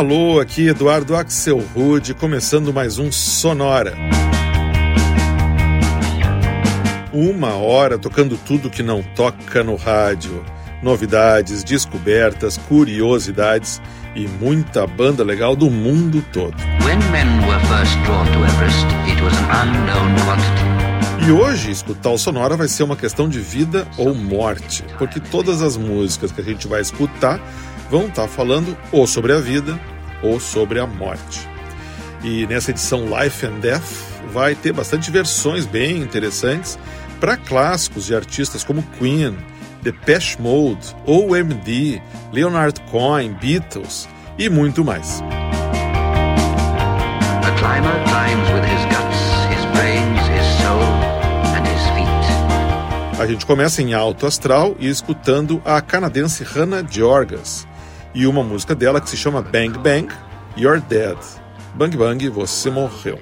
Alô, aqui Eduardo Axel Rude, começando mais um Sonora. Uma hora tocando tudo que não toca no rádio. Novidades, descobertas, curiosidades e muita banda legal do mundo todo. E hoje, escutar o Sonora vai ser uma questão de vida ou morte, porque todas as músicas que a gente vai escutar vão estar falando ou sobre a vida ou sobre a morte. E nessa edição Life and Death vai ter bastante versões bem interessantes para clássicos de artistas como Queen, Depeche Mode, OMD, Leonard Cohen, Beatles e muito mais. A climber climbs with his guts, his brains, his soul and his feet. A gente começa em alto astral e escutando a canadense Hannah Georgas e uma música dela que se chama Bang Bang, You're Dead. Bang Bang, você morreu.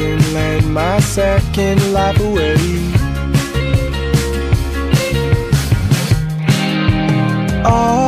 And let my second life away. Oh.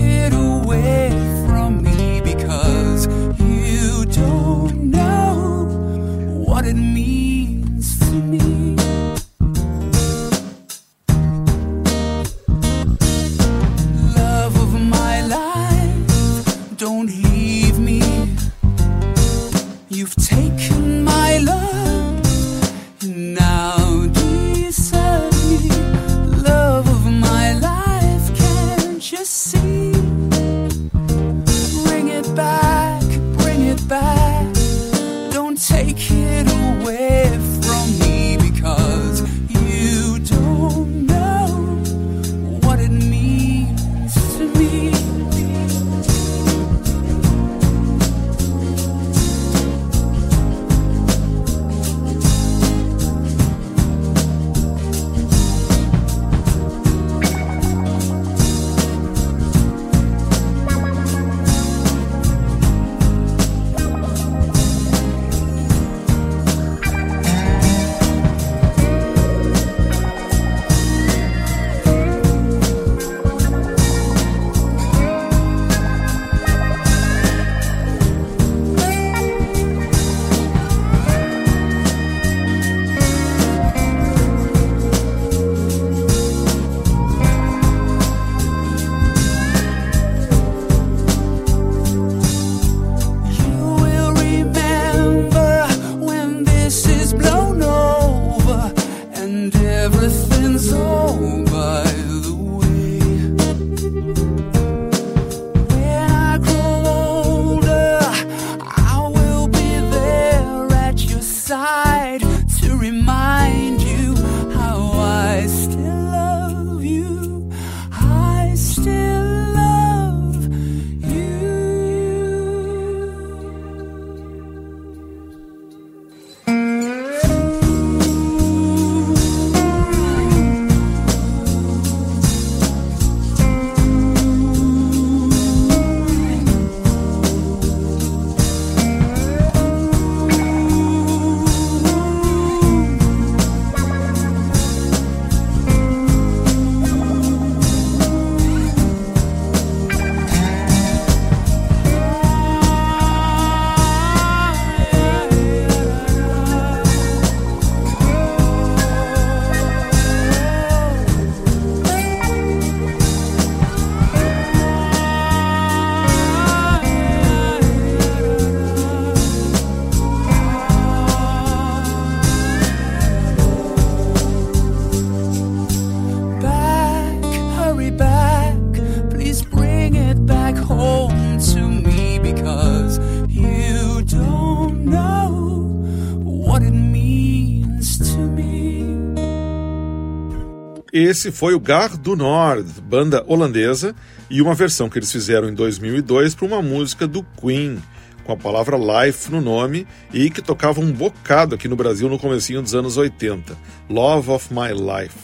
it away from me because you don't know what it means. side. Esse foi o Gar du Nord, banda holandesa, e uma versão que eles fizeram em 2002 para uma música do Queen, com a palavra life no nome e que tocava um bocado aqui no Brasil no comecinho dos anos 80, Love of My Life.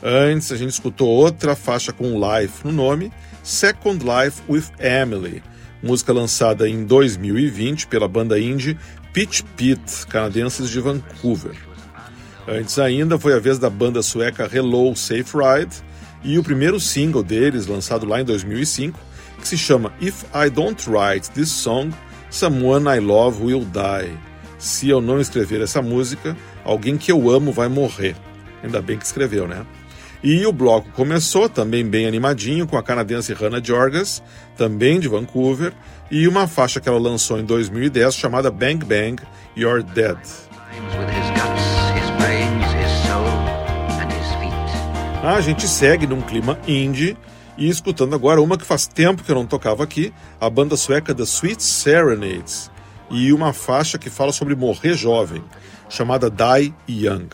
Antes a gente escutou outra faixa com life no nome, Second Life with Emily, música lançada em 2020 pela banda indie Pitch Pit, canadenses de Vancouver. Antes ainda foi a vez da banda sueca Hello Safe Ride e o primeiro single deles, lançado lá em 2005, que se chama If I Don't Write This Song, Someone I Love Will Die. Se eu não escrever essa música, alguém que eu amo vai morrer. Ainda bem que escreveu, né? E o bloco começou também bem animadinho com a canadense Hannah Jorgas, também de Vancouver, e uma faixa que ela lançou em 2010 chamada Bang Bang You're Dead. A gente segue num clima indie e escutando agora uma que faz tempo que eu não tocava aqui, a banda sueca The Sweet Serenades, e uma faixa que fala sobre morrer jovem, chamada Die Young.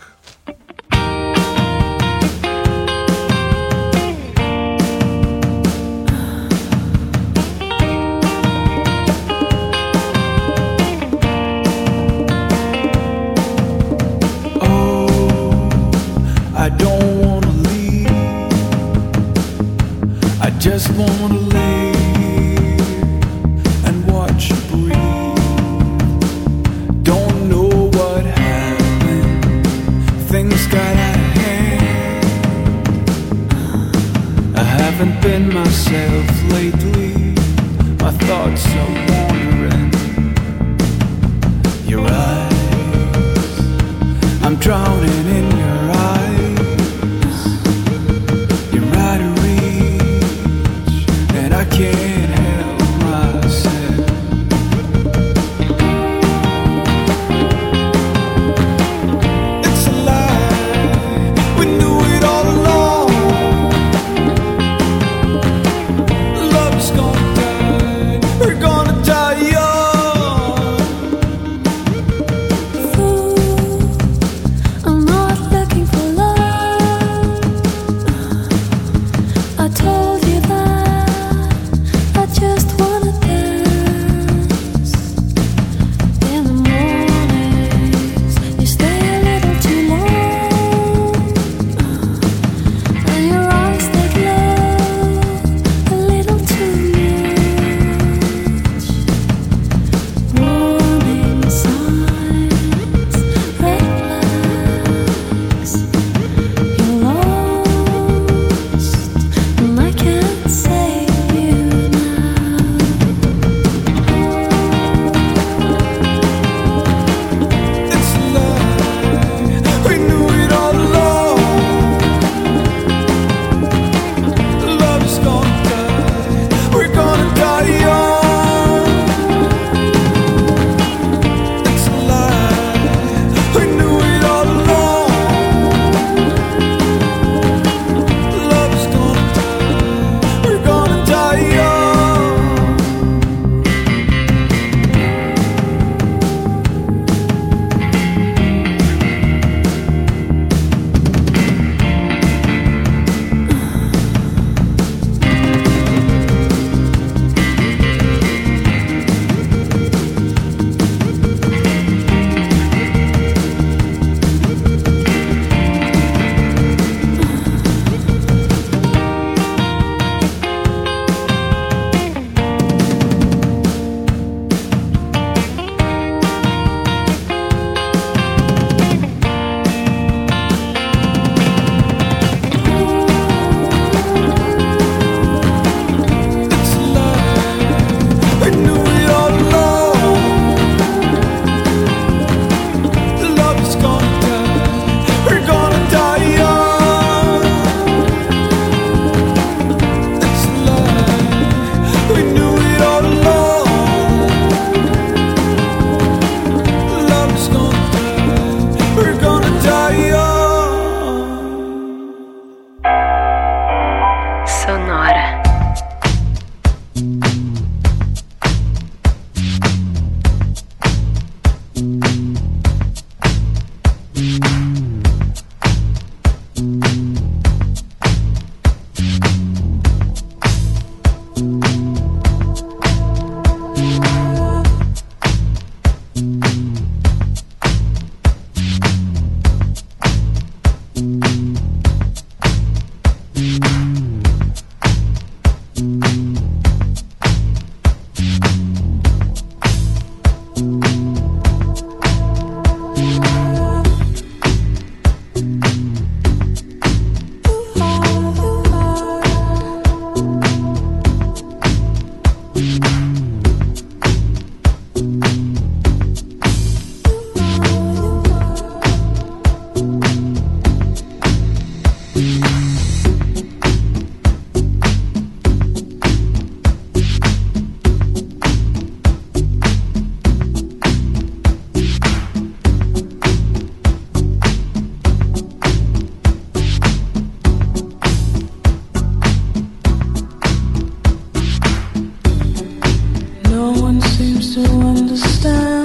seems to understand.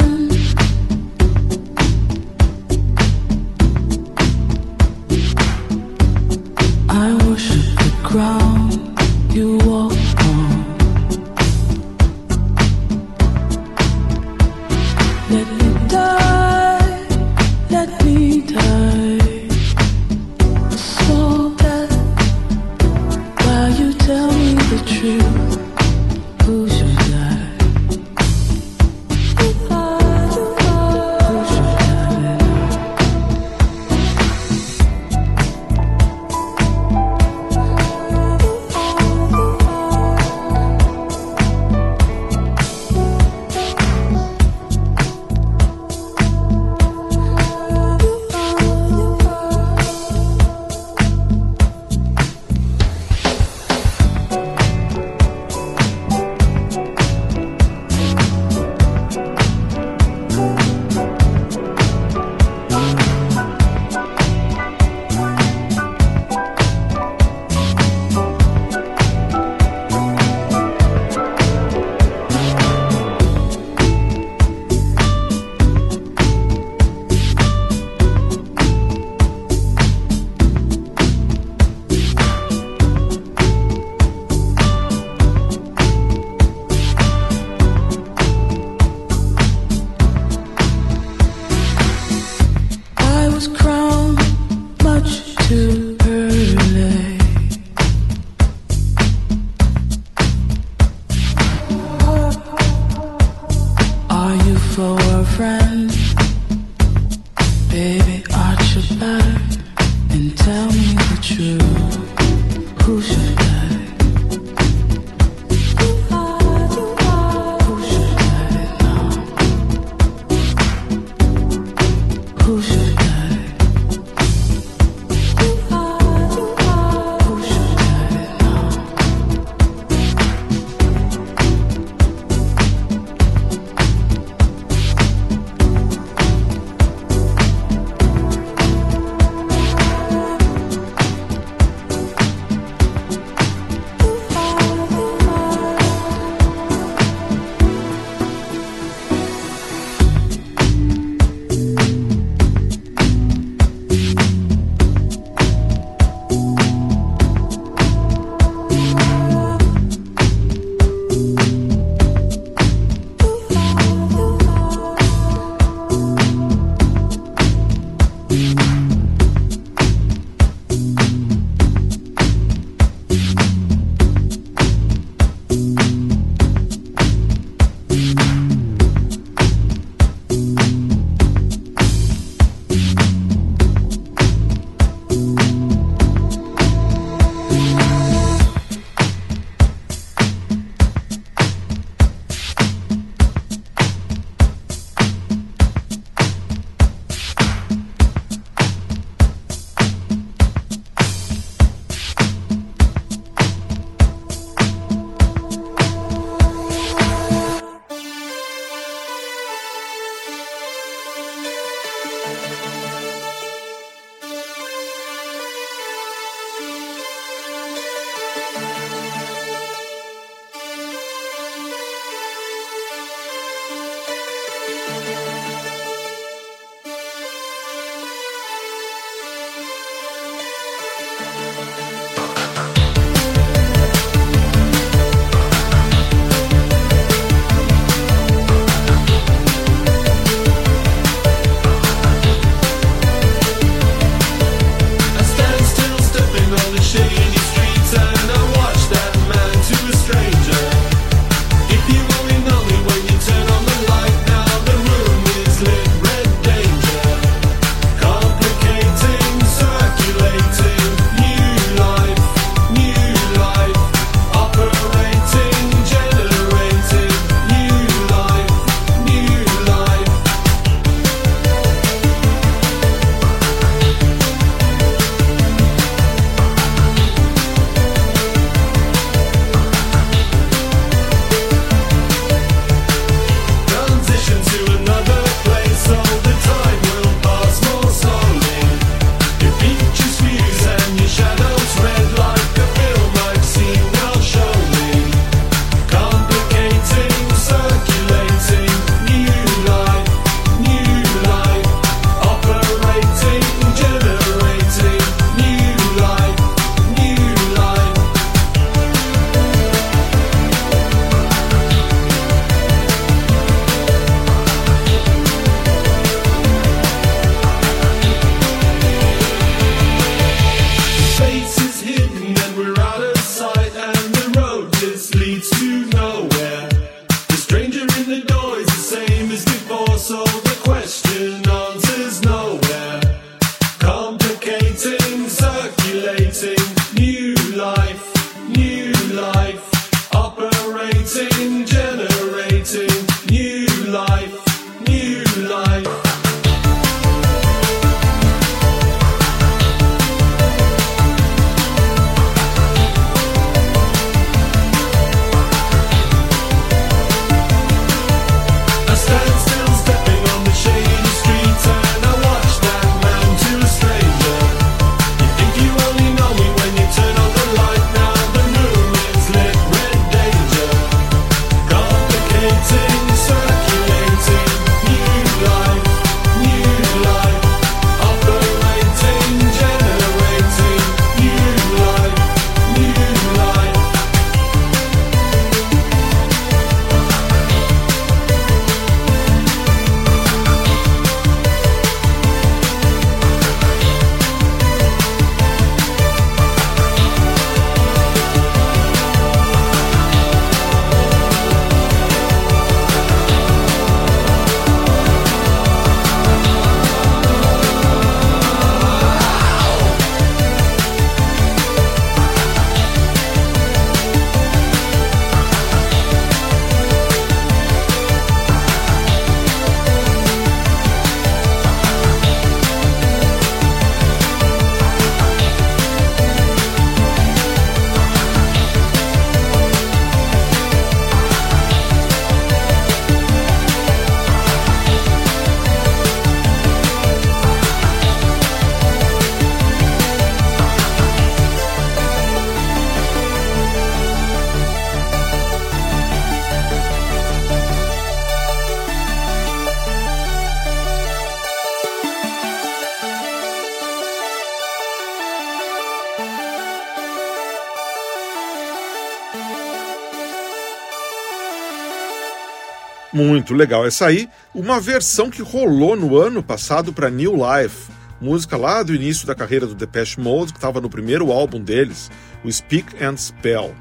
Muito legal essa aí, uma versão que rolou no ano passado para New Life, música lá do início da carreira do Depeche Mode, que estava no primeiro álbum deles, o Speak and Spell.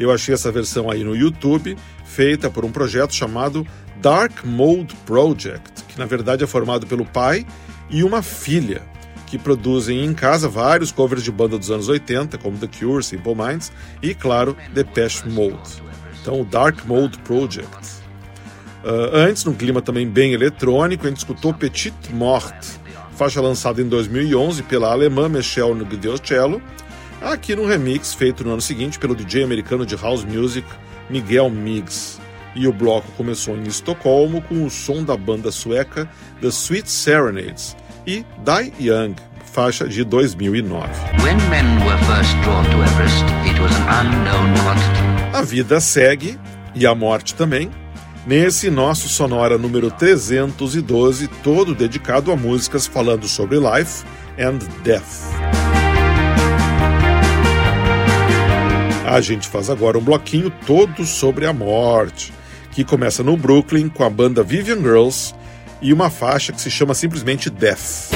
Eu achei essa versão aí no YouTube, feita por um projeto chamado Dark Mode Project, que na verdade é formado pelo pai e uma filha, que produzem em casa vários covers de banda dos anos 80, como The Cure, Simple Minds e, claro, Depeche Mode. Então, o Dark Mode Project. Uh, antes, num clima também bem eletrônico, a gente escutou Petite Morte, faixa lançada em 2011 pela alemã Michelle Guidiocello, aqui num remix feito no ano seguinte pelo DJ americano de house music Miguel Miggs. E o bloco começou em Estocolmo com o som da banda sueca The Sweet Serenades e Die Young, faixa de 2009. a vida segue e a morte também, nesse nosso Sonora número 312, todo dedicado a músicas falando sobre life and death. A gente faz agora um bloquinho todo sobre a morte, que começa no Brooklyn com a banda Vivian Girls e uma faixa que se chama simplesmente Death.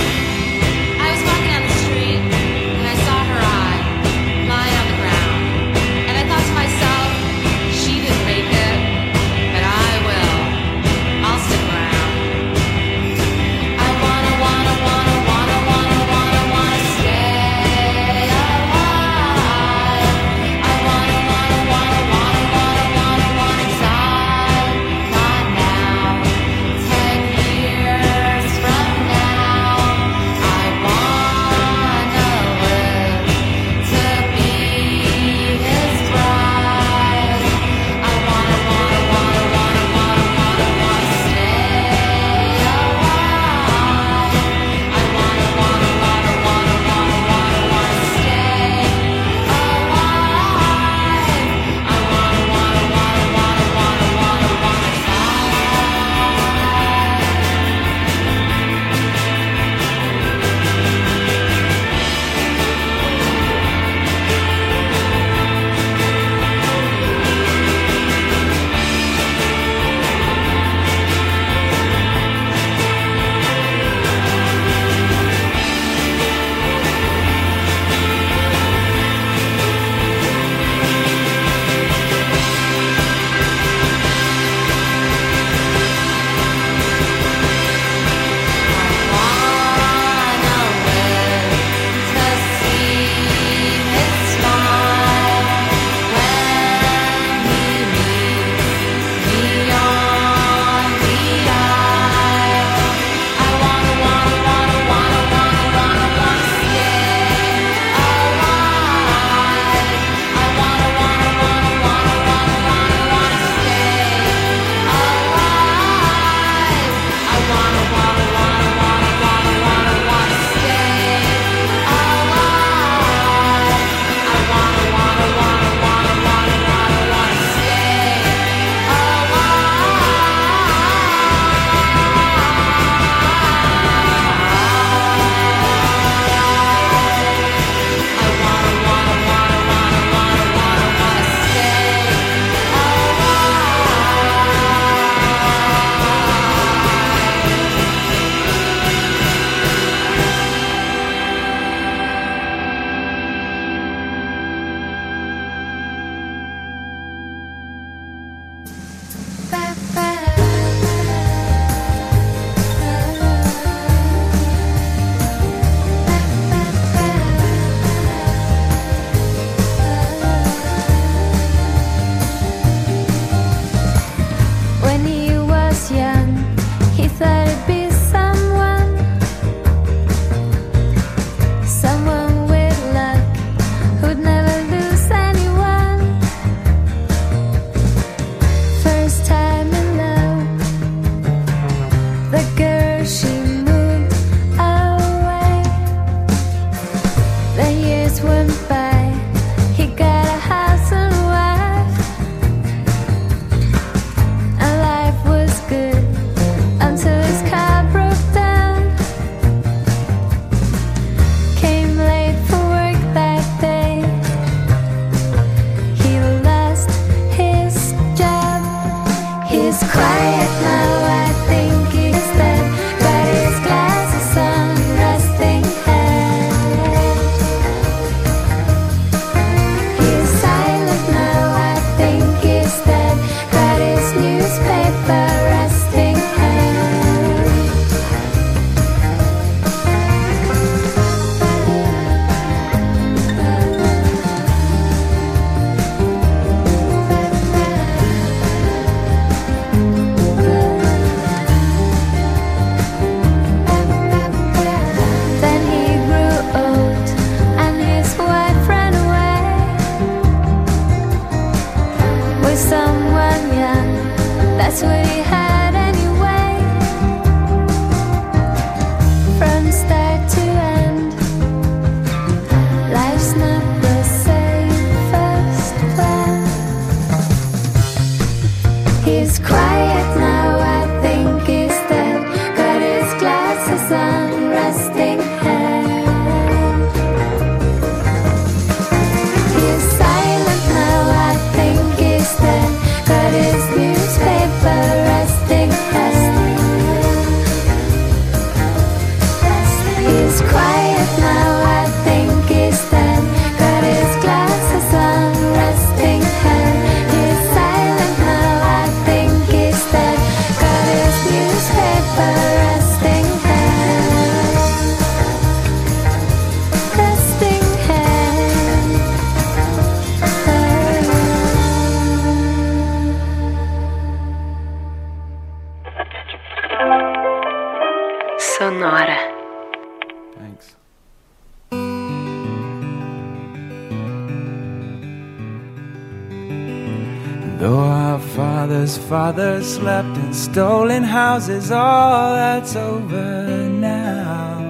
Fathers slept in stolen houses, all that's over now.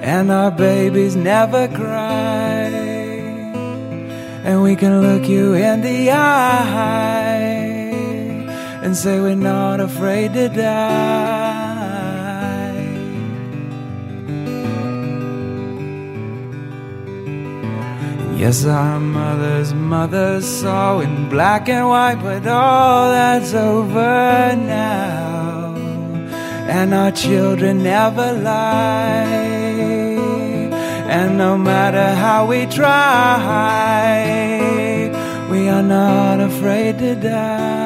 And our babies never cry. And we can look you in the eye and say we're not afraid to die. Yes, our mother's mother saw in black and white, but all that's over now. And our children never lie. And no matter how we try, we are not afraid to die.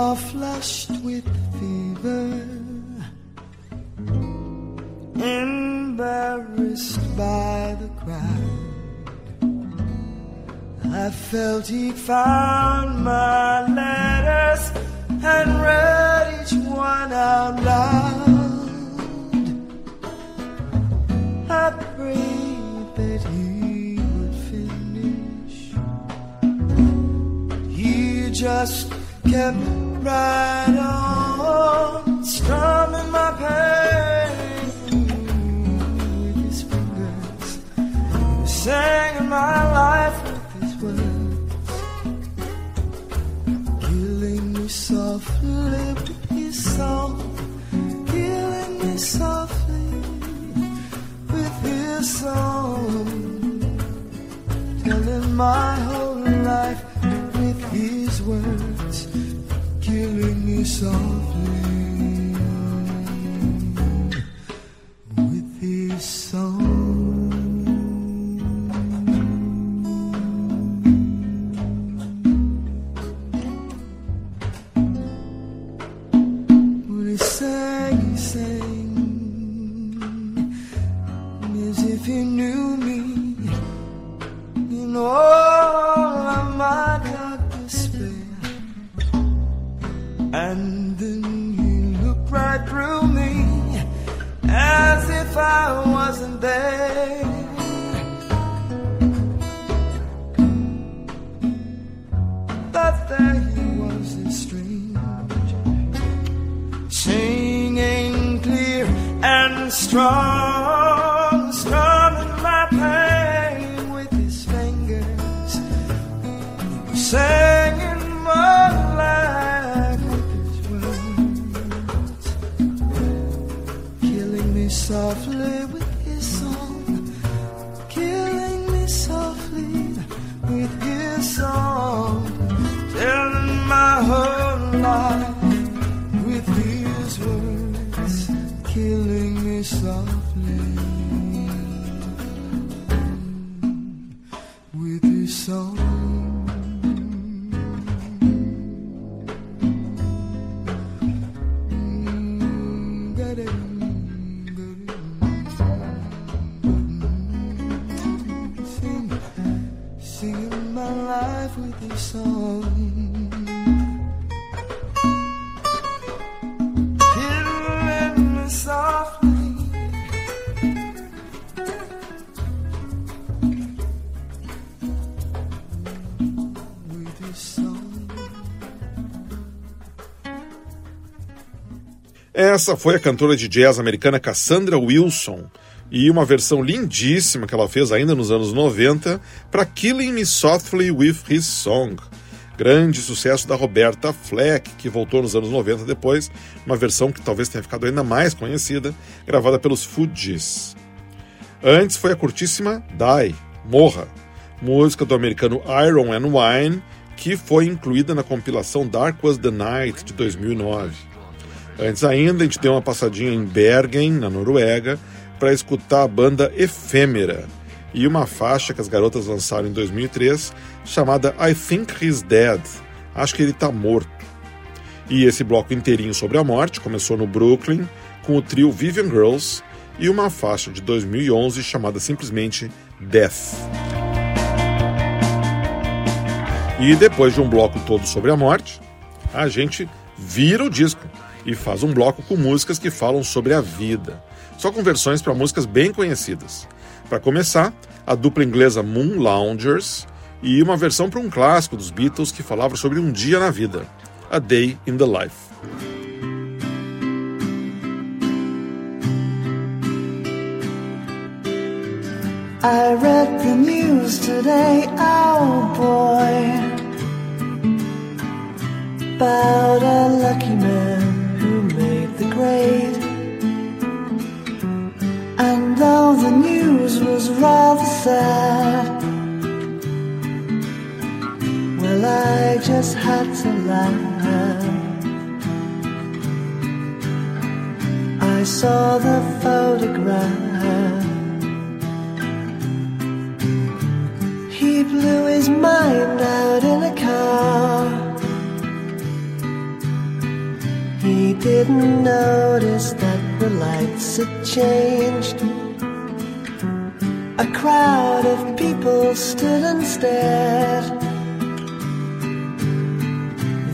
All flushed with fever embarrassed by the crowd. I felt he'd found my letters and read each one out loud. I prayed that he would finish. He just kept right on strumming my pain. With his fingers, singing my life with his words, killing me softly with his song, killing me softly with his song, telling my whole softly with his song. When he sang, he sang Essa foi a cantora de jazz americana Cassandra Wilson e uma versão lindíssima que ela fez ainda nos anos 90 para Killing Me Softly with His Song. Grande sucesso da Roberta Fleck, que voltou nos anos 90 depois, uma versão que talvez tenha ficado ainda mais conhecida, gravada pelos Fugees. Antes foi a curtíssima Die, Morra, música do americano Iron and Wine, que foi incluída na compilação Dark Was the Night de 2009. Antes ainda, a gente deu uma passadinha em Bergen, na Noruega, para escutar a banda Efêmera e uma faixa que as garotas lançaram em 2003 chamada I Think He's Dead. Acho que ele está morto. E esse bloco inteirinho sobre a morte começou no Brooklyn com o trio Vivian Girls e uma faixa de 2011 chamada simplesmente Death. E depois de um bloco todo sobre a morte, a gente vira o disco e faz um bloco com músicas que falam sobre a vida, só com versões para músicas bem conhecidas. Para começar, a dupla inglesa Moon Loungers e uma versão para um clássico dos Beatles que falava sobre um dia na vida, A Day in the Life. I read the news today, oh boy, about a lucky man And though the news was rather sad, well, I just had to laugh. I saw the photograph. He blew his mind out in a car. He didn't notice that the lights had changed. A crowd of people stood and stared.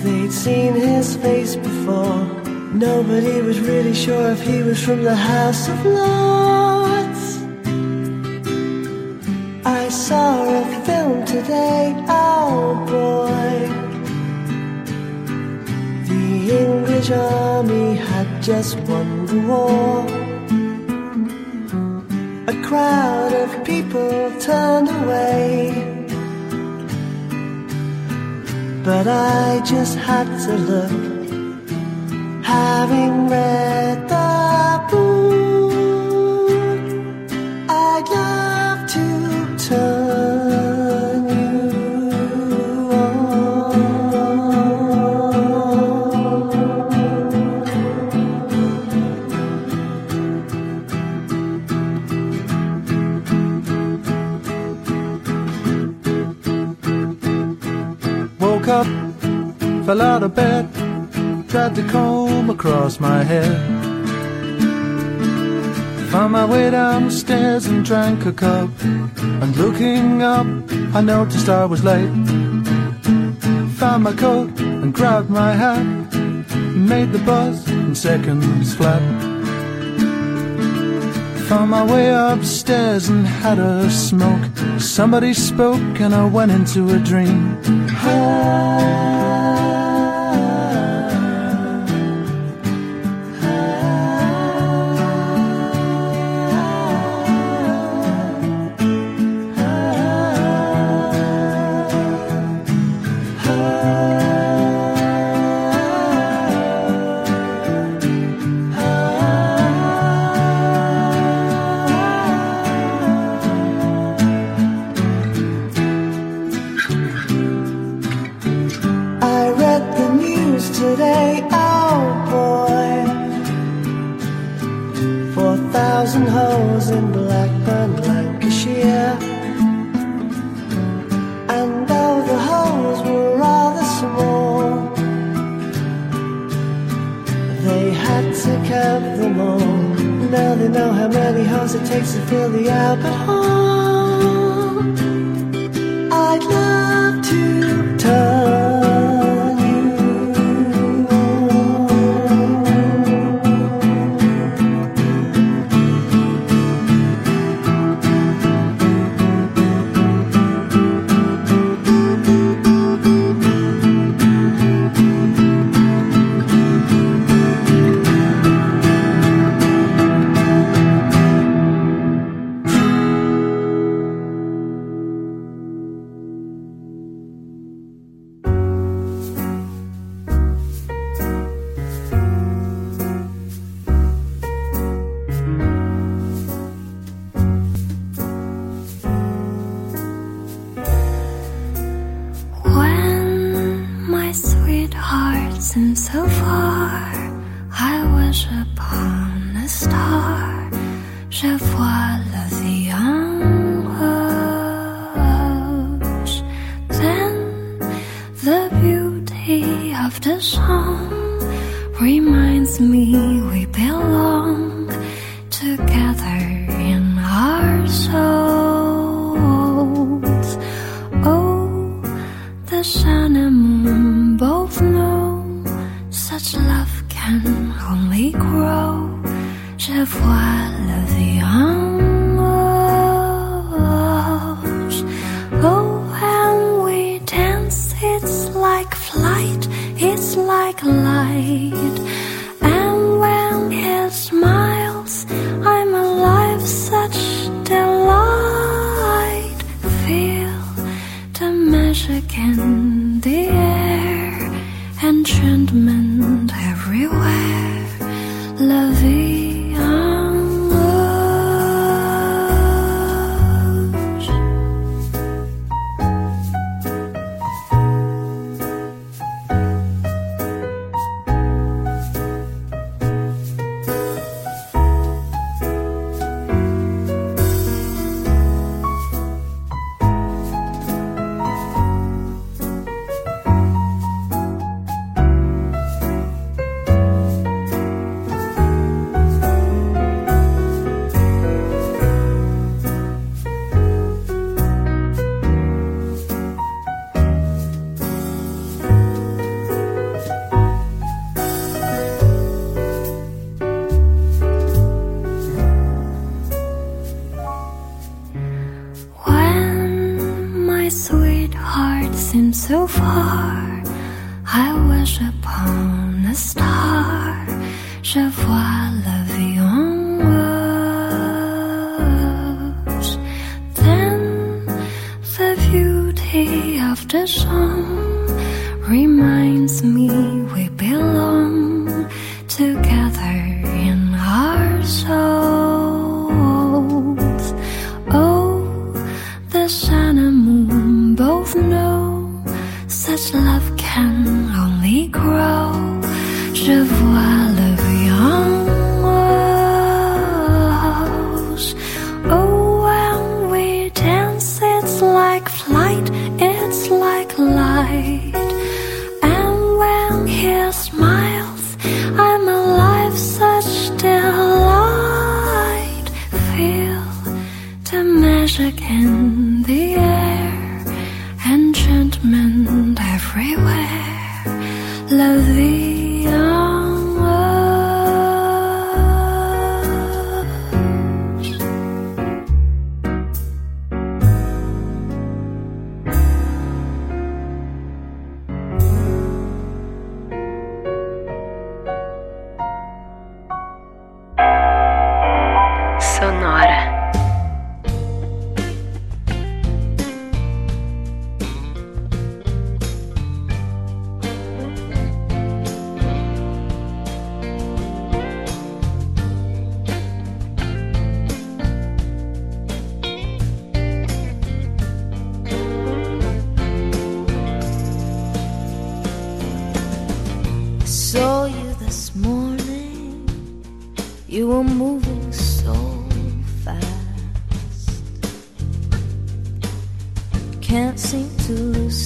They'd seen his face before. Nobody was really sure if he was from the House of Lords. I saw a film today, oh boy. The English army had just won the war. A crowd of people turned away. But I just had to look, having read fell out of bed, tried to comb across my head. Found my way downstairs and drank a cup. And looking up, I noticed I was late. Found my coat and grabbed my hat. Made the bus in seconds flat. Found my way upstairs and had a smoke. Somebody spoke and I went into a dream. of the song reminds me we belong together in our souls. Oh, the sun and moon both know such love can only grow. Je vois le afraid so far.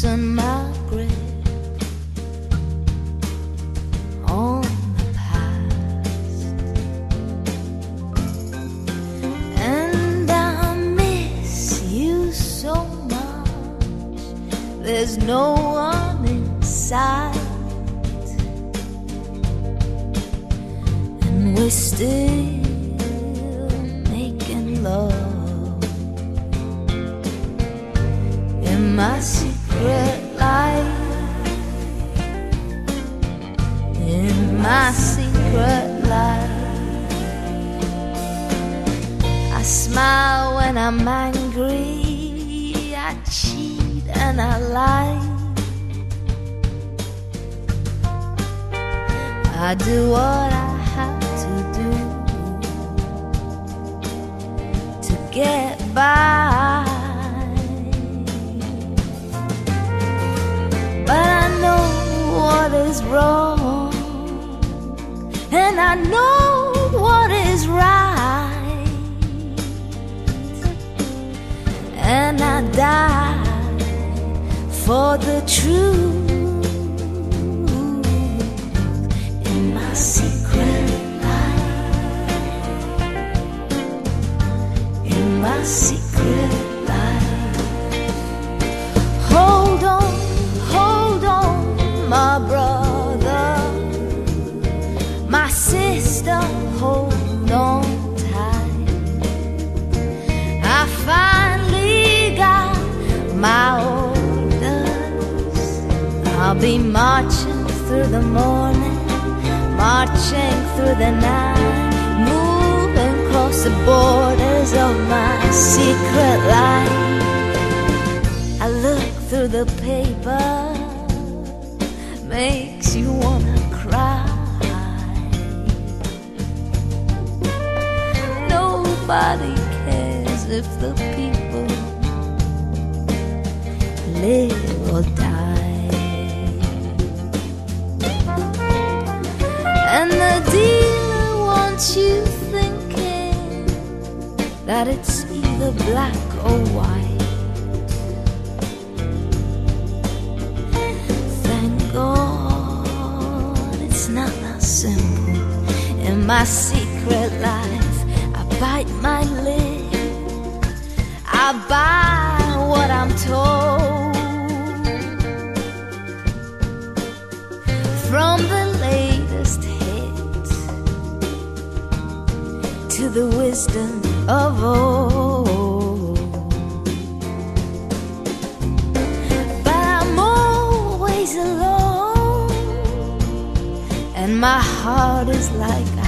some moving across the borders of my secret life. I look through the paper, makes you wanna cry. Nobody cares if the people live or die. And the dealer wants you thinking that it's either black or white. Thank God it's not that simple. In my secret life, I bite my lip. I buy what I'm told from the the wisdom of old. But I'm always alone, and my heart is like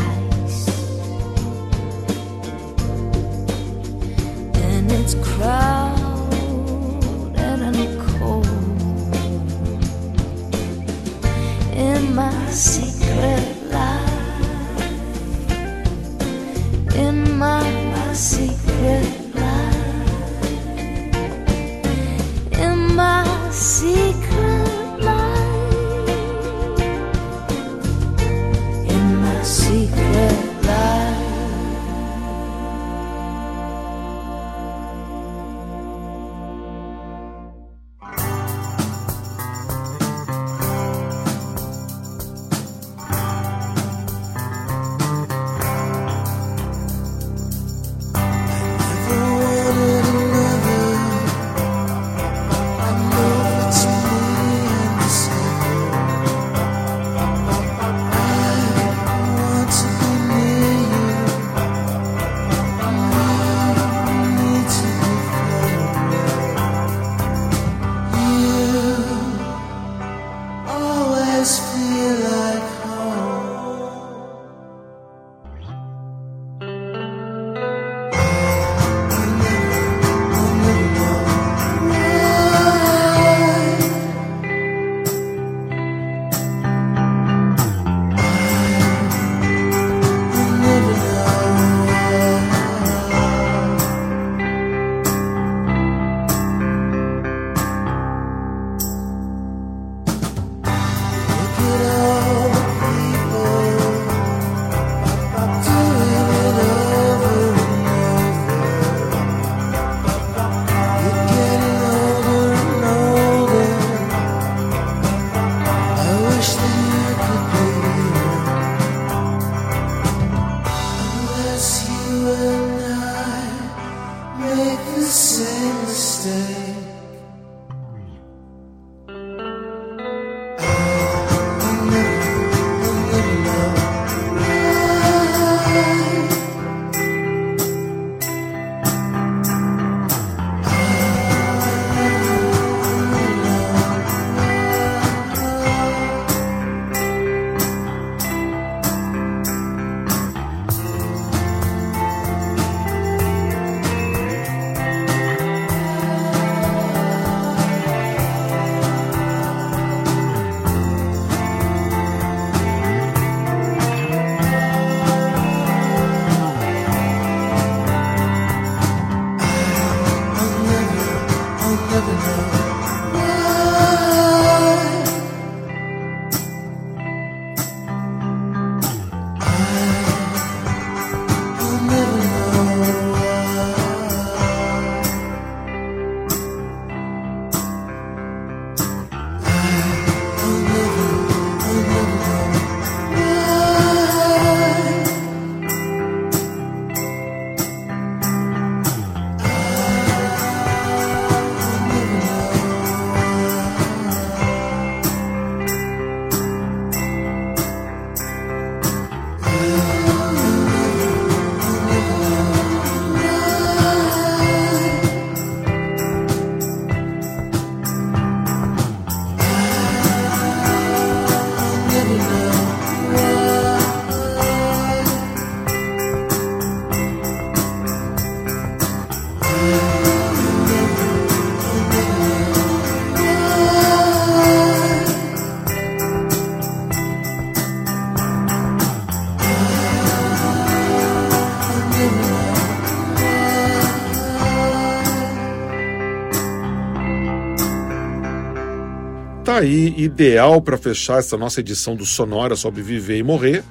Tá aí, ideal para fechar essa nossa edição do Sonora sobre Viver e Morrer,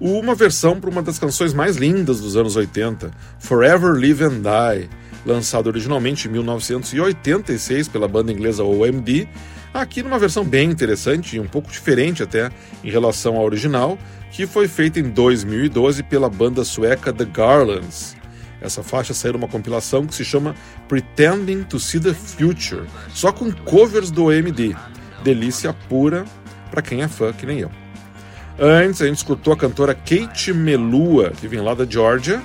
uma versão para uma das canções mais lindas dos anos 80, Forever Live and Die, lançado originalmente em 1986 pela banda inglesa OMD, aqui numa versão bem interessante e um pouco diferente até em relação à original, que foi feita em 2012 pela banda sueca The Garlands. Essa faixa saiu numa compilação que se chama Pretending to See the Future, só com covers do OMD. Delícia pura para quem é fã que nem eu. Antes, a gente escutou a cantora Kate Melua, que vem lá da Georgia,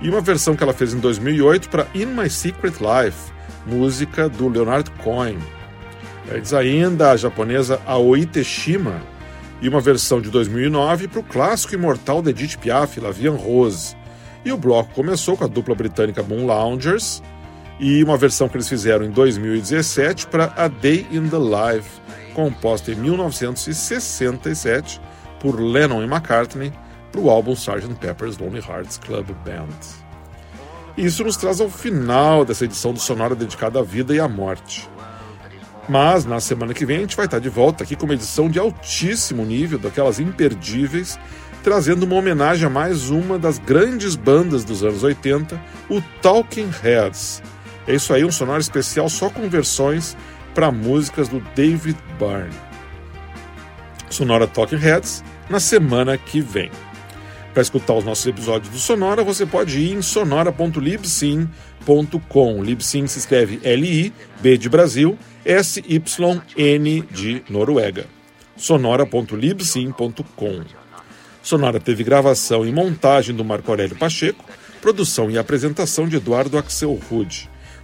e uma versão que ela fez em 2008 para In My Secret Life, música do Leonard Cohen. Antes ainda, a japonesa Aoi Teshima, e uma versão de 2009 para o clássico imortal de Edith Piaf, La Vie en Rose. E o bloco começou com a dupla britânica Moon Loungers e uma versão que eles fizeram em 2017 para A Day in the Life, composta em 1967 por Lennon e McCartney para o álbum Sgt. Pepper's Lonely Hearts Club Band. Isso nos traz ao final dessa edição do Sonora dedicada à vida e à morte. Mas na semana que vem a gente vai estar de volta aqui com uma edição de altíssimo nível, daquelas imperdíveis, trazendo uma homenagem a mais uma das grandes bandas dos anos 80, o Talking Heads. É isso aí, um sonoro especial só com versões para músicas do David Byrne. Sonora Talking Heads na semana que vem. Para escutar os nossos episódios do Sonora, você pode ir em sonora.libsyn.com. Libsyn se escreve L-I, B de Brasil, S-Y-N de Noruega. sonora.libsyn.com. Sonora teve gravação e montagem do Marco Aurélio Pacheco, produção e apresentação de Eduardo Axel Rude.